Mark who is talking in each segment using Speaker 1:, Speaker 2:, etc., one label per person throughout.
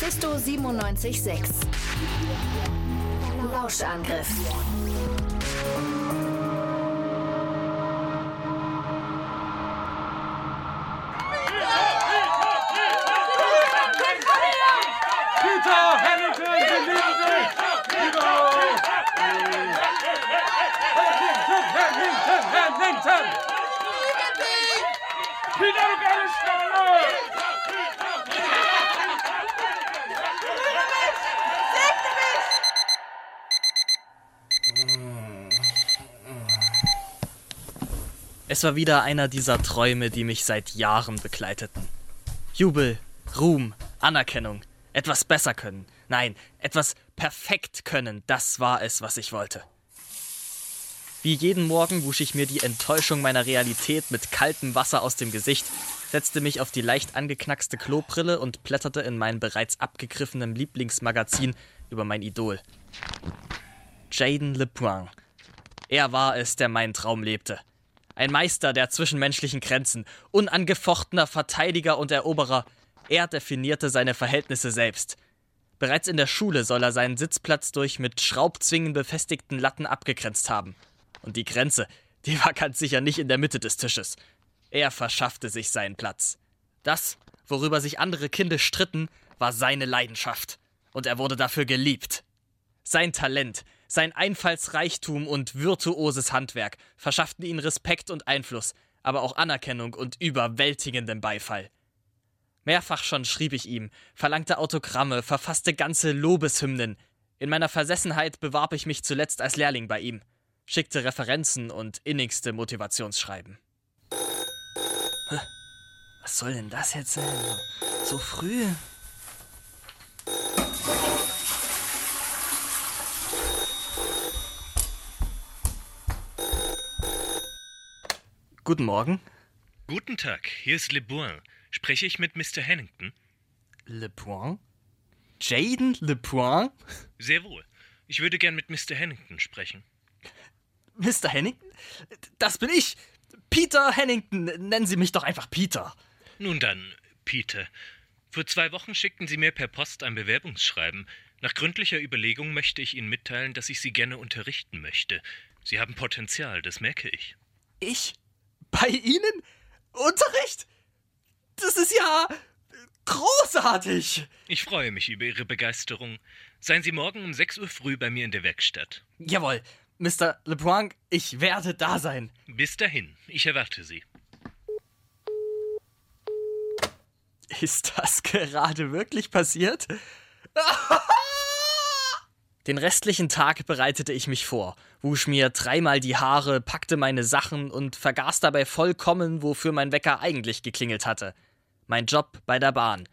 Speaker 1: Mephisto 976. Lauschangriff.
Speaker 2: Peter, Hamilton, wir lieben dich! Über! Hamilton, Hamilton, Hamilton! Peter, du geile Schnalle!
Speaker 3: Es war wieder einer dieser Träume, die mich seit Jahren begleiteten. Jubel, Ruhm, Anerkennung, etwas besser können. Nein, etwas perfekt können, das war es, was ich wollte. Wie jeden Morgen wusch ich mir die Enttäuschung meiner Realität mit kaltem Wasser aus dem Gesicht, setzte mich auf die leicht angeknackste Klobrille und blätterte in meinem bereits abgegriffenen Lieblingsmagazin über mein Idol. Jaden LeBlanc. Er war es, der meinen Traum lebte. Ein Meister der zwischenmenschlichen Grenzen, unangefochtener Verteidiger und Eroberer. Er definierte seine Verhältnisse selbst. Bereits in der Schule soll er seinen Sitzplatz durch mit Schraubzwingen befestigten Latten abgegrenzt haben. Und die Grenze, die war ganz sicher nicht in der Mitte des Tisches. Er verschaffte sich seinen Platz. Das, worüber sich andere Kinder stritten, war seine Leidenschaft. Und er wurde dafür geliebt. Sein Talent, sein Einfallsreichtum und virtuoses Handwerk verschafften ihm Respekt und Einfluss, aber auch Anerkennung und überwältigenden Beifall. Mehrfach schon schrieb ich ihm, verlangte Autogramme, verfasste ganze Lobeshymnen. In meiner Versessenheit bewarb ich mich zuletzt als Lehrling bei ihm, schickte Referenzen und innigste Motivationsschreiben. Was soll denn das jetzt sein? So früh? Guten Morgen.
Speaker 4: Guten Tag, hier ist Le Boin. Spreche ich mit Mr. Hennington?
Speaker 3: Le Point? Jaden Le Point?
Speaker 4: Sehr wohl. Ich würde gern mit Mr. Hennington sprechen.
Speaker 3: Mr. Hennington? Das bin ich! Peter Hennington! Nennen Sie mich doch einfach Peter.
Speaker 4: Nun dann, Peter. Vor zwei Wochen schickten Sie mir per Post ein Bewerbungsschreiben. Nach gründlicher Überlegung möchte ich Ihnen mitteilen, dass ich Sie gerne unterrichten möchte. Sie haben Potenzial, das merke ich.
Speaker 3: Ich? Bei Ihnen? Unterricht? Das ist ja großartig!
Speaker 4: Ich freue mich über Ihre Begeisterung. Seien Sie morgen um 6 Uhr früh bei mir in der Werkstatt.
Speaker 3: Jawohl, Mr. LeBlanc, ich werde da sein.
Speaker 4: Bis dahin, ich erwarte Sie.
Speaker 3: Ist das gerade wirklich passiert? Den restlichen Tag bereitete ich mich vor, wusch mir dreimal die Haare, packte meine Sachen und vergaß dabei vollkommen, wofür mein Wecker eigentlich geklingelt hatte. Mein Job bei der Bahn.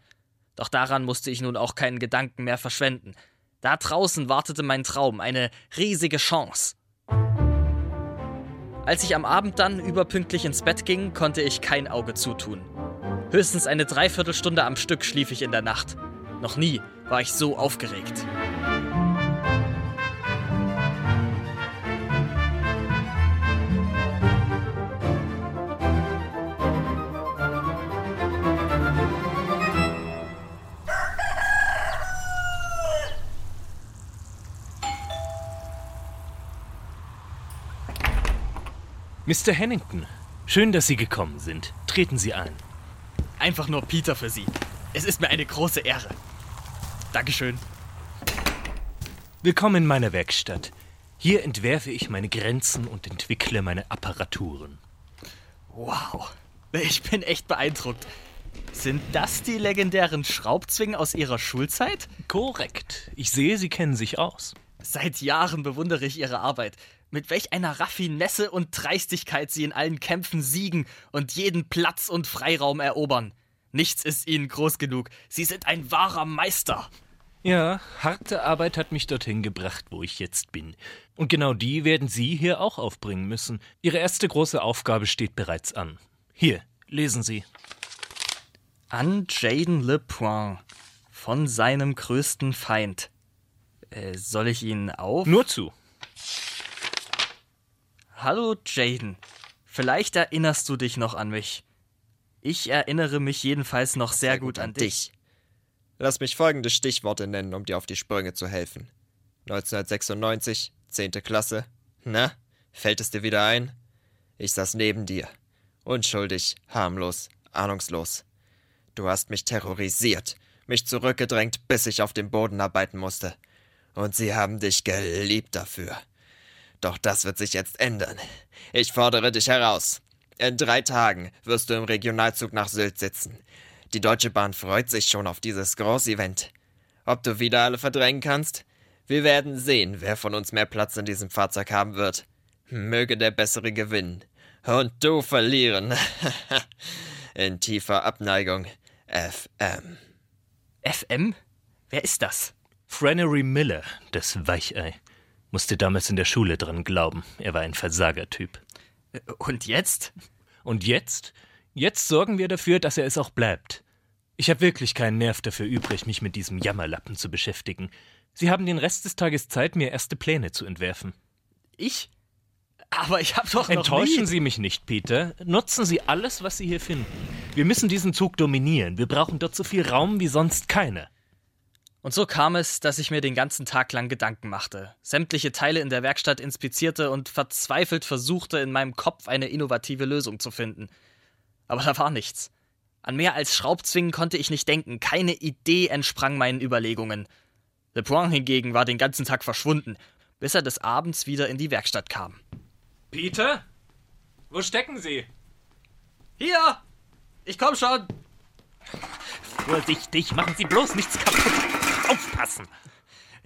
Speaker 3: Doch daran musste ich nun auch keinen Gedanken mehr verschwenden. Da draußen wartete mein Traum, eine riesige Chance. Als ich am Abend dann überpünktlich ins Bett ging, konnte ich kein Auge zutun. Höchstens eine Dreiviertelstunde am Stück schlief ich in der Nacht. Noch nie war ich so aufgeregt.
Speaker 4: Mr. Hennington, schön, dass Sie gekommen sind. Treten Sie ein.
Speaker 3: Einfach nur Peter für Sie. Es ist mir eine große Ehre. Dankeschön.
Speaker 4: Willkommen in meiner Werkstatt. Hier entwerfe ich meine Grenzen und entwickle meine Apparaturen.
Speaker 3: Wow. Ich bin echt beeindruckt. Sind das die legendären Schraubzwingen aus Ihrer Schulzeit?
Speaker 4: Korrekt. Ich sehe, Sie kennen sich aus.
Speaker 3: Seit Jahren bewundere ich Ihre Arbeit. Mit welch einer Raffinesse und Dreistigkeit Sie in allen Kämpfen siegen und jeden Platz und Freiraum erobern. Nichts ist Ihnen groß genug. Sie sind ein wahrer Meister.
Speaker 4: Ja, harte Arbeit hat mich dorthin gebracht, wo ich jetzt bin. Und genau die werden Sie hier auch aufbringen müssen. Ihre erste große Aufgabe steht bereits an. Hier, lesen Sie.
Speaker 3: An Jaden LePoint. Von seinem größten Feind. Äh, soll ich ihn auf?
Speaker 4: Nur zu.
Speaker 3: Hallo Jaden. Vielleicht erinnerst du dich noch an mich. Ich erinnere mich jedenfalls noch sehr, gut, an dich.
Speaker 5: Lass mich folgende Stichworte nennen, um dir auf die Sprünge zu helfen. 1996, 10. Klasse. Na, fällt es dir wieder ein? Ich saß neben dir. Unschuldig, harmlos, ahnungslos. Du hast mich terrorisiert, mich zurückgedrängt, bis ich auf dem Boden arbeiten musste. Und sie haben dich geliebt dafür. Doch das wird sich jetzt ändern. Ich fordere dich heraus. In drei Tagen wirst du im Regionalzug nach Sylt sitzen. Die Deutsche Bahn freut sich schon auf dieses Großevent. Ob du wieder alle verdrängen kannst? Wir werden sehen, wer von uns mehr Platz in diesem Fahrzeug haben wird. Möge der Bessere gewinnen. Und du verlieren. in tiefer Abneigung. FM.
Speaker 3: FM? Wer ist das?
Speaker 4: Frannery Miller, das Weichei. Musste damals in der Schule dran glauben. Er war ein Versagertyp.
Speaker 3: Äh, Und jetzt?
Speaker 4: Und jetzt? Jetzt sorgen wir dafür, dass er es auch bleibt. Ich habe wirklich keinen Nerv dafür übrig, mich mit diesem Jammerlappen zu beschäftigen. Sie haben den Rest des Tages Zeit, mir erste Pläne zu entwerfen.
Speaker 3: Ich? Aber ich hab doch noch
Speaker 4: Enttäuschen
Speaker 3: nie...
Speaker 4: Sie mich nicht, Peter. Nutzen Sie alles, was Sie hier finden. Wir müssen diesen Zug dominieren. Wir brauchen dort so viel Raum wie sonst keiner.
Speaker 3: Und so kam es, dass ich mir den ganzen Tag lang Gedanken machte, sämtliche Teile in der Werkstatt inspizierte und verzweifelt versuchte, in meinem Kopf eine innovative Lösung zu finden. Aber da war nichts. An mehr als Schraubzwingen konnte ich nicht denken, keine Idee entsprang meinen Überlegungen. LeBron hingegen war den ganzen Tag verschwunden, bis er des Abends wieder in die Werkstatt kam.
Speaker 4: Peter? Wo stecken Sie?
Speaker 3: Hier! Ich komm schon!
Speaker 4: Vorsichtig, machen Sie bloß nichts kaputt. Aufpassen.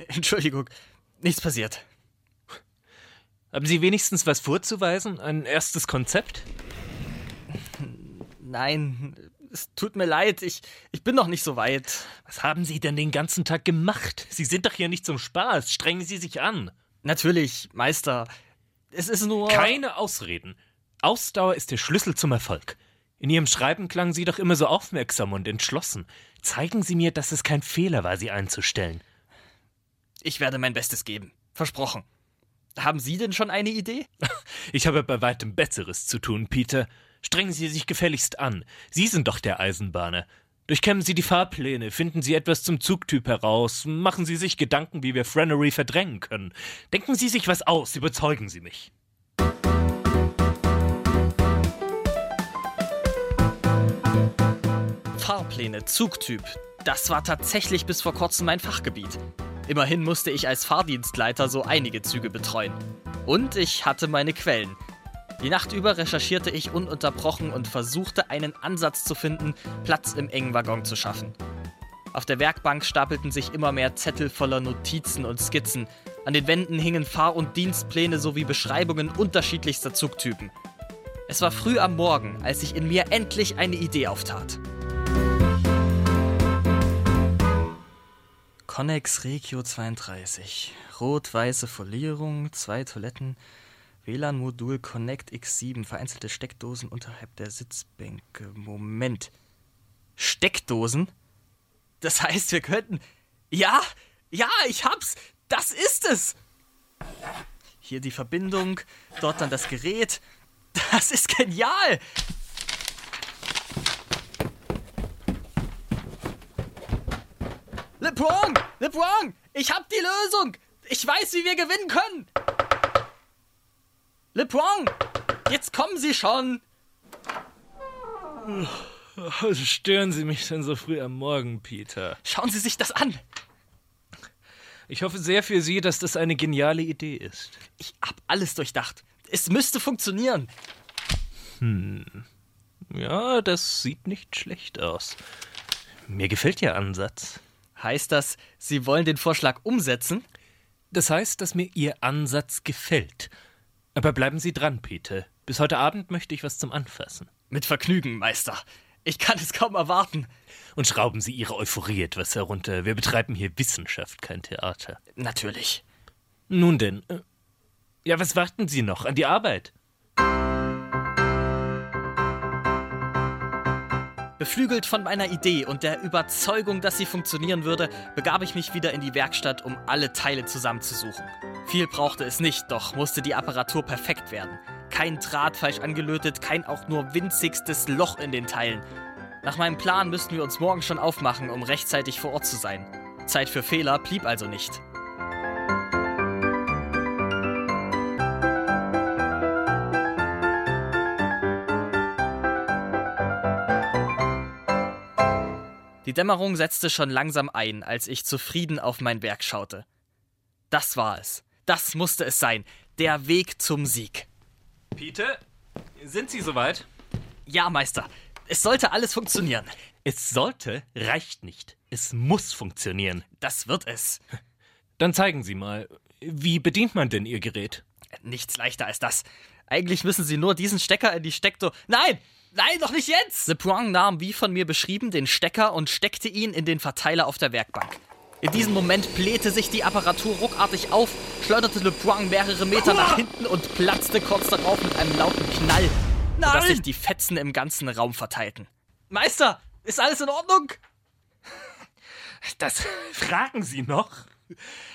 Speaker 3: Entschuldigung, nichts passiert.
Speaker 4: Haben Sie wenigstens was vorzuweisen? Ein erstes Konzept?
Speaker 3: Nein, es tut mir leid, ich, ich bin noch nicht so weit.
Speaker 4: Was haben Sie denn den ganzen Tag gemacht? Sie sind doch hier nicht zum Spaß. Strengen Sie sich an.
Speaker 3: Natürlich, Meister. Es ist nur.
Speaker 4: Keine Ausreden. Ausdauer ist der Schlüssel zum Erfolg. In Ihrem Schreiben klangen Sie doch immer so aufmerksam und entschlossen. Zeigen Sie mir, dass es kein Fehler war, Sie einzustellen.
Speaker 3: Ich werde mein Bestes geben. Versprochen. Haben Sie denn schon eine Idee?
Speaker 4: Ich habe bei weitem Besseres zu tun, Peter. Strengen Sie sich gefälligst an. Sie sind doch der Eisenbahner. Durchkämmen Sie die Fahrpläne, finden Sie etwas zum Zugtyp heraus, machen Sie sich Gedanken, wie wir Frannery verdrängen können. Denken Sie sich was aus, überzeugen Sie mich.
Speaker 3: Fahrpläne, Zugtyp. Das war tatsächlich bis vor kurzem mein Fachgebiet. Immerhin musste ich als Fahrdienstleiter so einige Züge betreuen. Und ich hatte meine Quellen. Die Nacht über recherchierte ich ununterbrochen und versuchte einen Ansatz zu finden, Platz im engen Waggon zu schaffen. Auf der Werkbank stapelten sich immer mehr Zettel voller Notizen und Skizzen. An den Wänden hingen Fahr- und Dienstpläne sowie Beschreibungen unterschiedlichster Zugtypen. Es war früh am Morgen, als sich in mir endlich eine Idee auftat. Connex Regio 32. Rot-weiße Folierung, zwei Toiletten, WLAN-Modul Connect X7, vereinzelte Steckdosen unterhalb der Sitzbänke. Moment. Steckdosen? Das heißt, wir könnten. Ja, ja, ich hab's! Das ist es! Hier die Verbindung, dort dann das Gerät. Das ist genial! LeBron! LeBron! Ich hab die Lösung! Ich weiß, wie wir gewinnen können! LeBron! Jetzt kommen Sie schon!
Speaker 4: Also stören Sie mich denn so früh am Morgen, Peter?
Speaker 3: Schauen Sie sich das an!
Speaker 4: Ich hoffe sehr für Sie, dass das eine geniale Idee ist.
Speaker 3: Ich hab alles durchdacht. Es müsste funktionieren.
Speaker 4: Ja, das sieht nicht schlecht aus. Mir gefällt Ihr Ansatz.
Speaker 3: Heißt das, Sie wollen den Vorschlag umsetzen?
Speaker 4: Das heißt, dass mir Ihr Ansatz gefällt. Aber bleiben Sie dran, Peter. Bis heute Abend möchte ich was zum Anfassen.
Speaker 3: Mit Vergnügen, Meister. Ich kann es kaum erwarten.
Speaker 4: Und schrauben Sie Ihre Euphorie etwas herunter. Wir betreiben hier Wissenschaft, kein Theater.
Speaker 3: Natürlich.
Speaker 4: Nun denn. äh, Ja, was warten Sie noch? An die Arbeit?
Speaker 3: Beflügelt von meiner Idee und der Überzeugung, dass sie funktionieren würde, begab ich mich wieder in die Werkstatt, um alle Teile zusammenzusuchen. Viel brauchte es nicht, doch musste die Apparatur perfekt werden. Kein Draht falsch angelötet, kein auch nur winzigstes Loch in den Teilen. Nach meinem Plan müssten wir uns morgen schon aufmachen, um rechtzeitig vor Ort zu sein. Zeit für Fehler blieb also nicht. Die Dämmerung setzte schon langsam ein, als ich zufrieden auf mein Werk schaute. Das war es. Das musste es sein. Der Weg zum Sieg.
Speaker 4: Peter, sind Sie soweit?
Speaker 3: Ja, Meister. Es sollte alles funktionieren.
Speaker 4: Es sollte reicht nicht. Es muss funktionieren.
Speaker 3: Das wird es.
Speaker 4: Dann zeigen Sie mal, wie bedient man denn Ihr Gerät?
Speaker 3: Nichts leichter als das. Eigentlich müssen Sie nur diesen Stecker in die Steckdose. Nein! Nein, doch nicht jetzt! Le Puang nahm, wie von mir beschrieben, den Stecker und steckte ihn in den Verteiler auf der Werkbank. In diesem Moment blähte sich die Apparatur ruckartig auf, schleuderte Le Puang mehrere Meter nach hinten und platzte kurz darauf mit einem lauten Knall, sodass sich die Fetzen im ganzen Raum verteilten. Meister, ist alles in Ordnung?
Speaker 4: Das fragen Sie noch?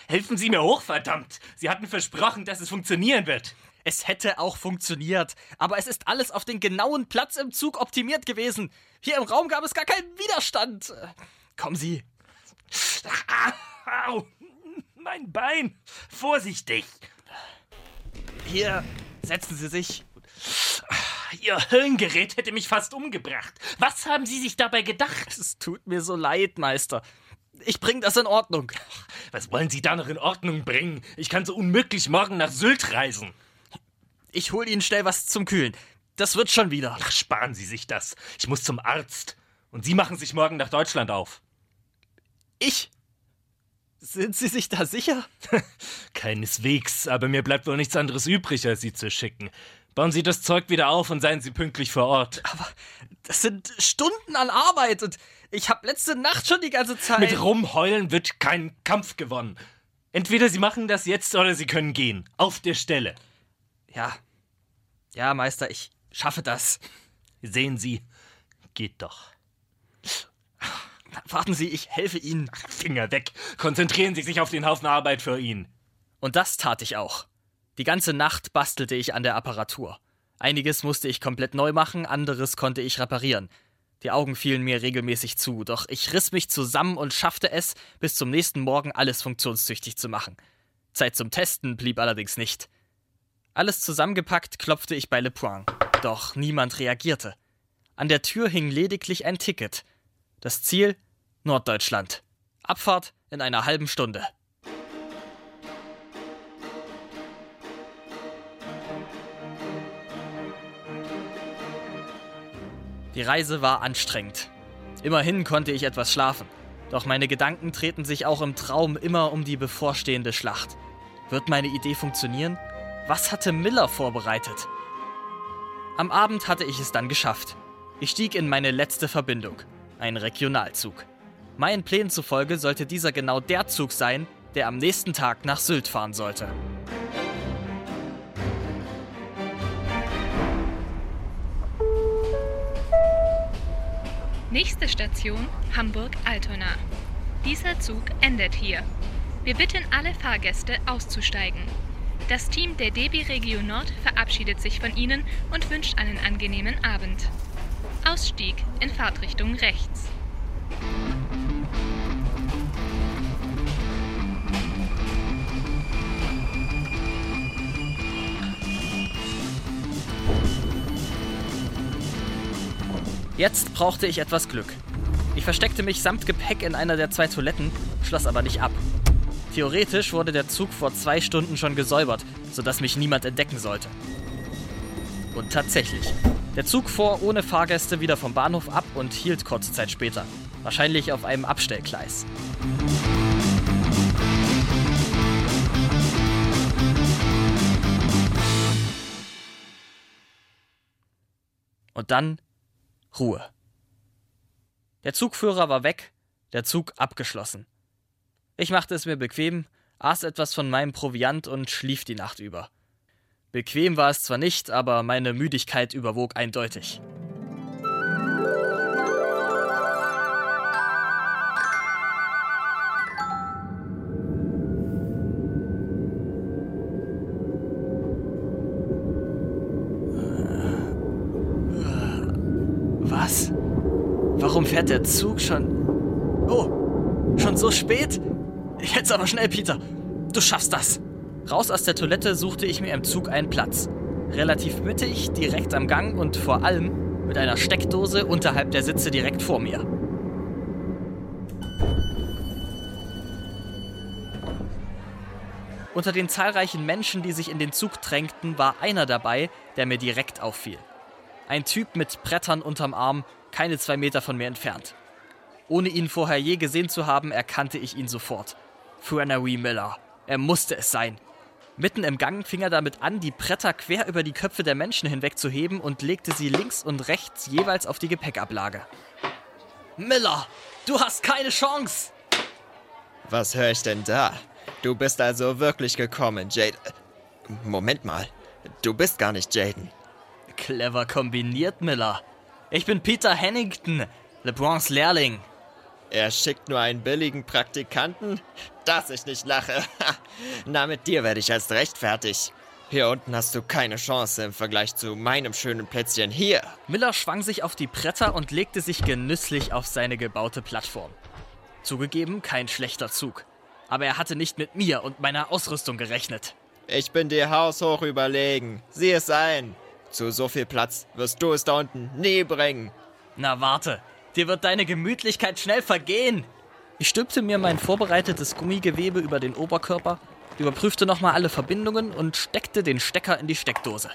Speaker 4: Helfen Sie mir hoch, verdammt! Sie hatten versprochen, dass es funktionieren wird.
Speaker 3: Es hätte auch funktioniert, aber es ist alles auf den genauen Platz im Zug optimiert gewesen. Hier im Raum gab es gar keinen Widerstand. Kommen Sie.
Speaker 4: Au! Mein Bein! Vorsichtig!
Speaker 3: Hier, setzen Sie sich.
Speaker 4: Ihr Höllengerät hätte mich fast umgebracht. Was haben Sie sich dabei gedacht?
Speaker 3: Es tut mir so leid, Meister. Ich bring das in Ordnung.
Speaker 4: Was wollen Sie da noch in Ordnung bringen? Ich kann so unmöglich morgen nach Sylt reisen.
Speaker 3: Ich hol Ihnen schnell was zum Kühlen. Das wird schon wieder.
Speaker 4: Ach, sparen Sie sich das. Ich muss zum Arzt. Und Sie machen sich morgen nach Deutschland auf.
Speaker 3: Ich? Sind Sie sich da sicher?
Speaker 4: Keineswegs, aber mir bleibt wohl nichts anderes übrig, als Sie zu schicken. Bauen Sie das Zeug wieder auf und seien Sie pünktlich vor Ort.
Speaker 3: Aber das sind Stunden an Arbeit und ich habe letzte Nacht schon die ganze Zeit.
Speaker 4: Mit Rumheulen wird kein Kampf gewonnen. Entweder Sie machen das jetzt oder Sie können gehen. Auf der Stelle.
Speaker 3: Ja. Ja, Meister, ich schaffe das.
Speaker 4: Sehen Sie, geht doch.
Speaker 3: Warten Sie, ich helfe Ihnen.
Speaker 4: Finger weg. Konzentrieren Sie sich auf den Haufen Arbeit für ihn.
Speaker 3: Und das tat ich auch. Die ganze Nacht bastelte ich an der Apparatur. Einiges musste ich komplett neu machen, anderes konnte ich reparieren. Die Augen fielen mir regelmäßig zu, doch ich riss mich zusammen und schaffte es, bis zum nächsten Morgen alles funktionstüchtig zu machen. Zeit zum Testen blieb allerdings nicht. Alles zusammengepackt klopfte ich bei Le Point, doch niemand reagierte. An der Tür hing lediglich ein Ticket. Das Ziel Norddeutschland. Abfahrt in einer halben Stunde. Die Reise war anstrengend. Immerhin konnte ich etwas schlafen. Doch meine Gedanken treten sich auch im Traum immer um die bevorstehende Schlacht. Wird meine Idee funktionieren? Was hatte Miller vorbereitet? Am Abend hatte ich es dann geschafft. Ich stieg in meine letzte Verbindung, ein Regionalzug. Meinen Plänen zufolge sollte dieser genau der Zug sein, der am nächsten Tag nach Sylt fahren sollte.
Speaker 6: Nächste Station Hamburg-Altona. Dieser Zug endet hier. Wir bitten alle Fahrgäste auszusteigen. Das Team der DB Region Nord verabschiedet sich von Ihnen und wünscht einen angenehmen Abend. Ausstieg in Fahrtrichtung rechts.
Speaker 3: Jetzt brauchte ich etwas Glück. Ich versteckte mich samt Gepäck in einer der zwei Toiletten, schloss aber nicht ab. Theoretisch wurde der Zug vor zwei Stunden schon gesäubert, sodass mich niemand entdecken sollte. Und tatsächlich. Der Zug fuhr ohne Fahrgäste wieder vom Bahnhof ab und hielt kurze Zeit später. Wahrscheinlich auf einem Abstellgleis. Und dann Ruhe. Der Zugführer war weg, der Zug abgeschlossen. Ich machte es mir bequem, aß etwas von meinem Proviant und schlief die Nacht über. Bequem war es zwar nicht, aber meine Müdigkeit überwog eindeutig. Was? Warum fährt der Zug schon... Oh, schon so spät? Jetzt aber schnell, Peter. Du schaffst das. Raus aus der Toilette suchte ich mir im Zug einen Platz. Relativ mittig, direkt am Gang und vor allem mit einer Steckdose unterhalb der Sitze direkt vor mir. Unter den zahlreichen Menschen, die sich in den Zug drängten, war einer dabei, der mir direkt auffiel. Ein Typ mit Brettern unterm Arm, keine zwei Meter von mir entfernt. Ohne ihn vorher je gesehen zu haben, erkannte ich ihn sofort. Fuanawi Miller. Er musste es sein. Mitten im Gang fing er damit an, die Bretter quer über die Köpfe der Menschen hinweg zu heben und legte sie links und rechts jeweils auf die Gepäckablage. Miller, du hast keine Chance!
Speaker 5: Was höre ich denn da? Du bist also wirklich gekommen, Jade. Moment mal. Du bist gar nicht Jaden.
Speaker 3: Clever kombiniert, Miller. Ich bin Peter Hennington, LeBrons Lehrling.
Speaker 5: Er schickt nur einen billigen Praktikanten? Dass ich nicht lache. Na, mit dir werde ich erst recht fertig. Hier unten hast du keine Chance im Vergleich zu meinem schönen Plätzchen hier.
Speaker 3: Miller schwang sich auf die Bretter und legte sich genüsslich auf seine gebaute Plattform. Zugegeben, kein schlechter Zug. Aber er hatte nicht mit mir und meiner Ausrüstung gerechnet.
Speaker 5: Ich bin dir haushoch überlegen. Sieh es ein. Zu so viel Platz wirst du es da unten nie bringen.
Speaker 3: Na warte, dir wird deine Gemütlichkeit schnell vergehen. Ich stülpte mir mein vorbereitetes Gummigewebe über den Oberkörper, überprüfte nochmal alle Verbindungen und steckte den Stecker in die Steckdose.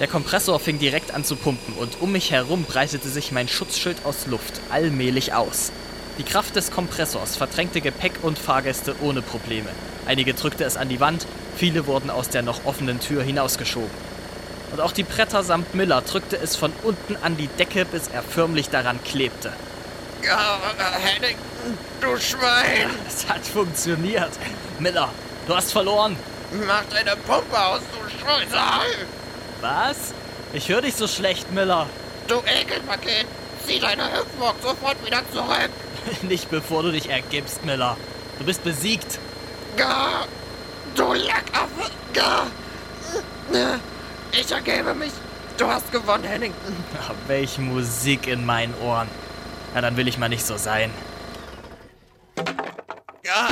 Speaker 3: Der Kompressor fing direkt an zu pumpen und um mich herum breitete sich mein Schutzschild aus Luft allmählich aus. Die Kraft des Kompressors verdrängte Gepäck und Fahrgäste ohne Probleme. Einige drückte es an die Wand, viele wurden aus der noch offenen Tür hinausgeschoben. Und auch die Bretter samt Miller drückte es von unten an die Decke, bis er förmlich daran klebte.
Speaker 5: Ja, Henning, du Schwein!
Speaker 3: Es hat funktioniert. Miller, du hast verloren.
Speaker 5: Mach deine Pumpe aus, du Streusel!
Speaker 3: Was? Ich höre dich so schlecht, Miller.
Speaker 5: Du Ekelpaket! Zieh deine Hüpfburg sofort wieder zurück!
Speaker 3: Nicht bevor du dich ergibst, Miller. Du bist besiegt.
Speaker 5: Gar! Du Lackaffe! Gar! Ich ergebe mich! Du hast gewonnen, Henning!
Speaker 3: Ach, welch Musik in meinen Ohren. Na, dann will ich mal nicht so sein.
Speaker 5: Gar!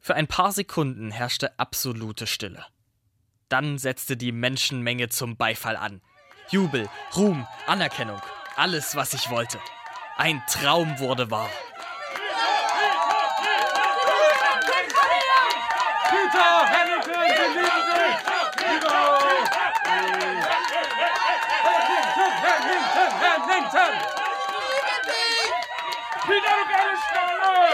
Speaker 3: Für ein paar Sekunden herrschte absolute Stille. Dann setzte die Menschenmenge zum Beifall an. Jubel, Ruhm, Anerkennung, alles, was ich wollte. Ein Traum wurde wahr.
Speaker 2: Peter Hennington, Peter Gallisch,